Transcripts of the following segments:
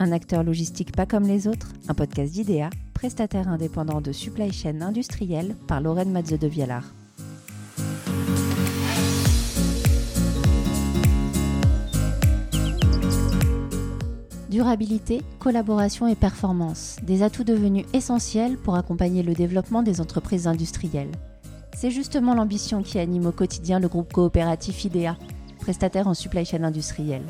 un acteur logistique pas comme les autres, un podcast d'IDEA, prestataire indépendant de supply chain industrielle par Lorraine Matze de Vialard. Durabilité, collaboration et performance, des atouts devenus essentiels pour accompagner le développement des entreprises industrielles. C'est justement l'ambition qui anime au quotidien le groupe coopératif IDEA, prestataire en supply chain industrielle.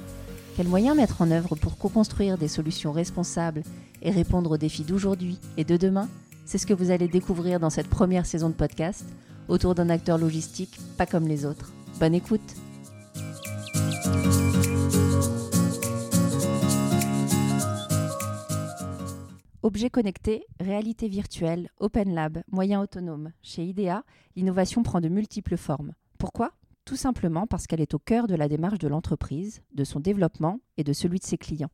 Quels moyens mettre en œuvre pour co-construire des solutions responsables et répondre aux défis d'aujourd'hui et de demain? C'est ce que vous allez découvrir dans cette première saison de podcast autour d'un acteur logistique pas comme les autres. Bonne écoute Objets connectés, réalité virtuelle, Open Lab, moyens autonomes. Chez IDEA, l'innovation prend de multiples formes. Pourquoi? Tout simplement parce qu'elle est au cœur de la démarche de l'entreprise, de son développement et de celui de ses clients.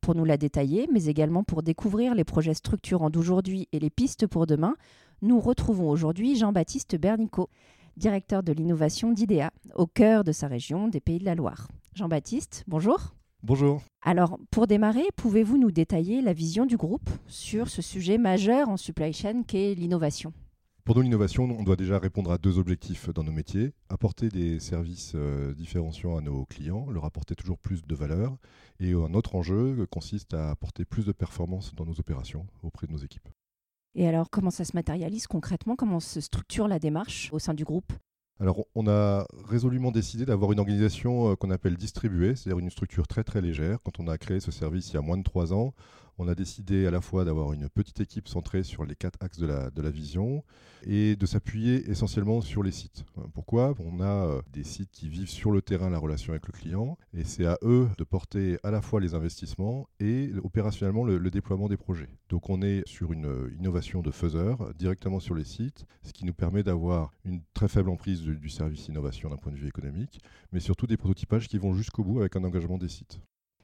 Pour nous la détailler, mais également pour découvrir les projets structurants d'aujourd'hui et les pistes pour demain, nous retrouvons aujourd'hui Jean-Baptiste Bernicot, directeur de l'innovation d'IDEA, au cœur de sa région des Pays de la Loire. Jean-Baptiste, bonjour. Bonjour. Alors, pour démarrer, pouvez-vous nous détailler la vision du groupe sur ce sujet majeur en supply chain qu'est l'innovation? Pour nous, l'innovation, on doit déjà répondre à deux objectifs dans nos métiers. Apporter des services euh, différenciants à nos clients, leur apporter toujours plus de valeur. Et un autre enjeu consiste à apporter plus de performance dans nos opérations auprès de nos équipes. Et alors, comment ça se matérialise concrètement? Comment se structure la démarche au sein du groupe? Alors, on a résolument décidé d'avoir une organisation euh, qu'on appelle distribuée, c'est-à-dire une structure très très légère. Quand on a créé ce service il y a moins de trois ans, on a décidé à la fois d'avoir une petite équipe centrée sur les quatre axes de la, vision et de s'appuyer essentiellement sur les sites. Pourquoi? On a euh, des sites qui vivent sur le terrain la relation avec le client et c'est à eux de porter à la fois les investissements et opérationnellement le, déploiement des projets. Donc on est sur une euh, innovation de faiseur directement sur les sites, ce qui nous permet d'avoir une très faible emprise du service innovation d'un point de vue économique, mais surtout des prototypages qui vont jusqu'au bout avec un engagement des sites.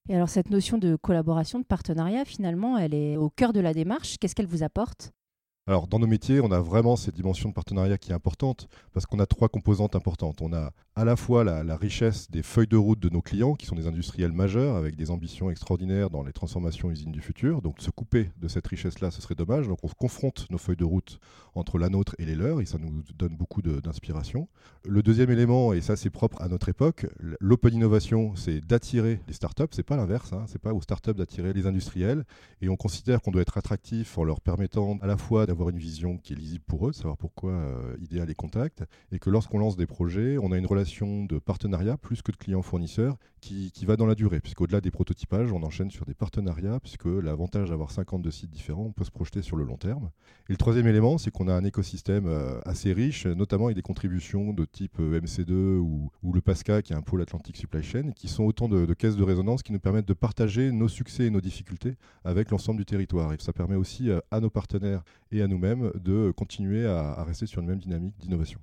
Et alors cette notion de collaboration, de partenariat, finalement, elle est au cœur de la démarche. Qu'est-ce qu'elle vous apporte? Alors, dans nos métiers, on a vraiment cette dimension de partenariat qui est importante parce qu'on a trois composantes importantes. À la fois la, richesse des feuilles de route de nos clients, qui sont des industriels majeurs avec des ambitions extraordinaires dans les transformations usines du futur. Donc, se couper de cette richesse-là, ce serait dommage. Donc, on confronte nos feuilles de route entre la nôtre et les leurs et ça nous donne beaucoup d'inspiration. Le deuxième élément, et ça c'est propre à notre époque, l'open innovation, c'est d'attirer les startups. C'est pas l'inverse. Hein. C'est pas aux startups d'attirer les industriels. Et on considère qu'on doit être attractif en leur permettant à la fois d'avoir une vision qui est lisible pour eux, de savoir pourquoi euh, IDEA les contacte, et que lorsqu'on lance des projets, on a une relation de partenariat plus que de client-fournisseur qui, qui, va dans la durée, puisqu'au-delà des prototypages, on enchaîne sur des partenariats, puisque l'avantage d'avoir 50 de sites différents, on peut se projeter sur le long terme. Et le troisième élément, c'est qu'on a un écosystème euh, assez riche, notamment avec des contributions de type euh, MC2 ou, ou, le PASCA, qui est un pôle Atlantique Supply Chain, qui sont autant de, de caisses de résonance qui nous permettent de partager nos succès et nos difficultés avec l'ensemble du territoire. Et ça permet aussi à nos partenaires et à nous-mêmes de continuer à, rester sur une même dynamique d'innovation.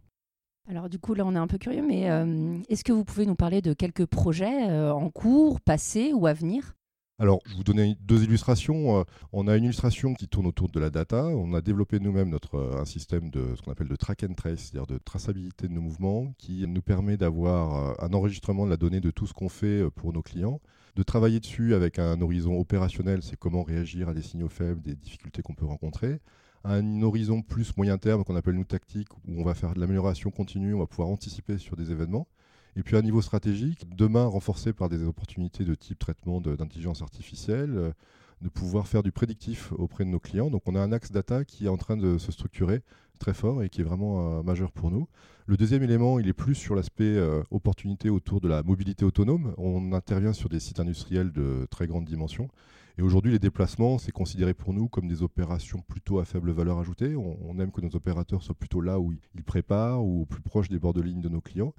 Alors du coup, là, on est un peu curieux, mais euh, est-ce que vous pouvez nous parler de quelques projets euh, en cours, passés ou à venir? Alors, je vous donner deux illustrations. Euh, on a une illustration qui tourne autour de la data. On a développé nous-mêmes notre un système de ce qu'on appelle de track and trace, c'est-à-dire de traçabilité de nos mouvements, qui nous permet d'avoir un enregistrement de la donnée de tout ce qu'on fait pour nos clients, de travailler dessus avec un horizon opérationnel, c'est comment réagir à des signaux faibles, des difficultés qu'on peut rencontrer, un horizon plus moyen terme qu'on appelle nous tactique, où on va faire de l'amélioration continue, on va pouvoir anticiper sur des événements. Et puis à niveau stratégique, demain renforcé par des opportunités de type traitement d'intelligence artificielle, euh, de pouvoir faire du prédictif auprès de nos clients. Donc on a un axe data qui est en train de se structurer très fort et qui est vraiment euh, majeur pour nous. Le deuxième élément, il est plus sur l'aspect euh, opportunité autour de la mobilité autonome. On intervient sur des sites industriels de très grande dimension et aujourd'hui, les déplacements, c'est considéré pour nous comme des opérations plutôt à faible valeur ajoutée. On, aime que nos opérateurs soient plutôt là où ils préparent ou plus proche des bords de ligne de nos clients.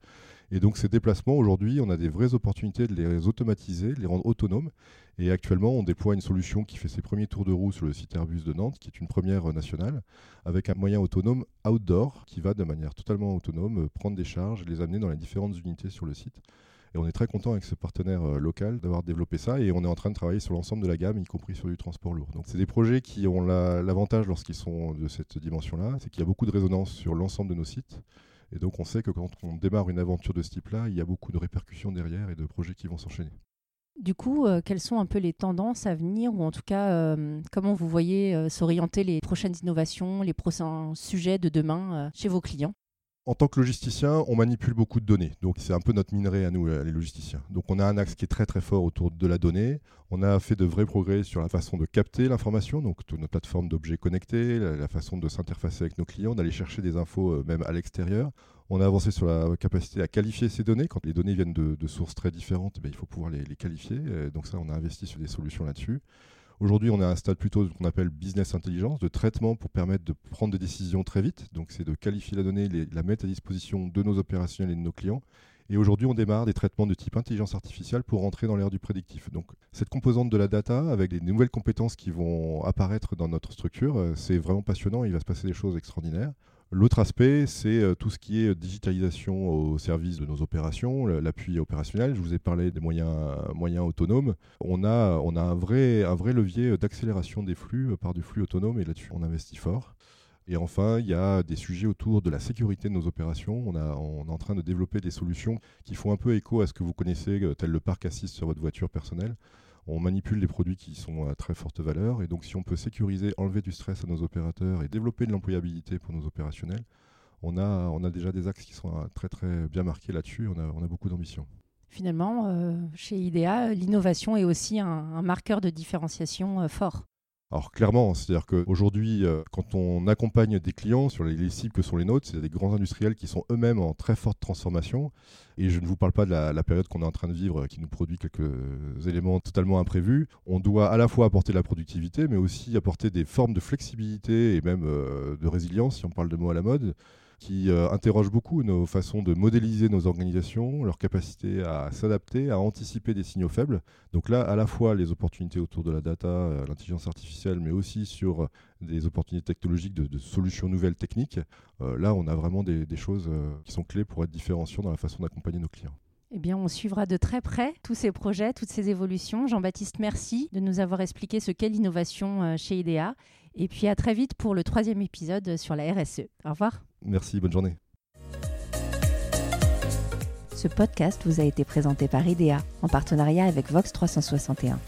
Et donc ces déplacements, aujourd'hui, on a des vraies opportunités de les automatiser, de les rendre autonomes. Et actuellement, on déploie une solution qui fait ses premiers tours de roue sur le site Airbus de Nantes, qui est une première nationale, avec un moyen autonome outdoor qui va de manière totalement autonome prendre des charges les amener dans les différentes unités sur le site. Et on est très content avec ce partenaire euh, local d'avoir développé ça et on est en train de travailler sur l'ensemble de la gamme, y compris sur du transport lourd. Donc c'est des projets qui ont l'avantage lorsqu'ils sont de cette dimension-là, c'est qu'il y a beaucoup de résonance sur l'ensemble de nos sites. Et donc on sait que quand on démarre une aventure de ce type-là, il y a beaucoup de répercussions derrière et de projets qui vont s'enchaîner. Du coup, euh, quelles sont un peu les tendances à venir ou en tout cas, euh, comment vous voyez euh, s'orienter les prochaines innovations, les prochains sujets de demain chez vos clients? En tant que logisticien, on manipule beaucoup de données. Donc c'est un peu notre minerai à nous, les logisticiens. Donc on a un axe qui est très très fort autour de la donnée. On a fait de vrais progrès sur la façon de capter l'information, donc toute notre plateforme d'objets connectés, la, façon de s'interfacer avec nos clients, d'aller chercher des infos même à l'extérieur. On a avancé sur la capacité à qualifier ces données. Quand les données viennent de, sources très différentes, ben, il faut pouvoir les, qualifier. donc ça, on a investi sur des solutions là-dessus. Aujourd'hui, on est à un stade plutôt qu'on appelle business intelligence, de traitement pour permettre de prendre des décisions très vite. Donc c'est de qualifier la donnée, la mettre à disposition de nos opérationnels et de nos clients. Et aujourd'hui, on démarre des traitements de type intelligence artificielle pour rentrer dans l'ère du prédictif. Donc, cette composante de la data, avec des nouvelles compétences qui vont apparaître dans notre structure, euh, c'est vraiment passionnant. Il va se passer des choses extraordinaires. L'autre aspect, c'est euh, tout ce qui est digitalisation au service de nos opérations, l'appui opérationnel. Je vous ai parlé des moyens, moyens autonomes. On a, un, vrai, levier d'accélération des flux euh, par du flux autonome et là-dessus, on investit fort. Et enfin, il y a des sujets autour de la sécurité de nos opérations. On, on est en train de développer des solutions qui font un peu écho à ce que vous connaissez, euh, tel le parc assist sur votre voiture personnelle on manipule des produits qui sont à très forte valeur. Et donc, si on peut sécuriser, enlever du stress à nos opérateurs et développer de l'employabilité pour nos opérationnels, on a, déjà des axes qui sont euh, très très bien marqués là-dessus. On a, on a beaucoup d'ambition. Finalement, euh, chez IDEA, l'innovation est aussi un, marqueur de différenciation euh, fort. Alors clairement, c'est-à-dire qu'aujourd'hui, euh, quand on accompagne des clients sur les, cibles que sont les nôtres, c'est des grands industriels qui sont eux-mêmes en très forte transformation. Et je ne vous parle pas de la, période qu'on est en train de vivre, qui nous produit quelques éléments totalement imprévus. On doit à la fois apporter de la productivité, mais aussi apporter des formes de flexibilité et même euh, de résilience, si on parle de mots à la mode qui euh, interroge beaucoup nos façons de modéliser nos organisations, leur capacité à s'adapter, à anticiper des signaux faibles. Donc là, à la fois les opportunités autour de la data, euh, l'intelligence artificielle, mais aussi sur euh, des opportunités technologiques de, solutions nouvelles techniques. là, on a vraiment des, choses qui sont clés pour être différenciants dans la façon d'accompagner nos clients. Eh bien, on suivra de très près tous ces projets, toutes ces évolutions. Jean-Baptiste, merci de nous avoir expliqué ce qu'est l'innovation chez IDEA. Et puis à très vite pour le troisième épisode sur la RSE. Au revoir. Merci, bonne journée. Ce podcast vous a été présenté par IDEA en partenariat avec Vox 361.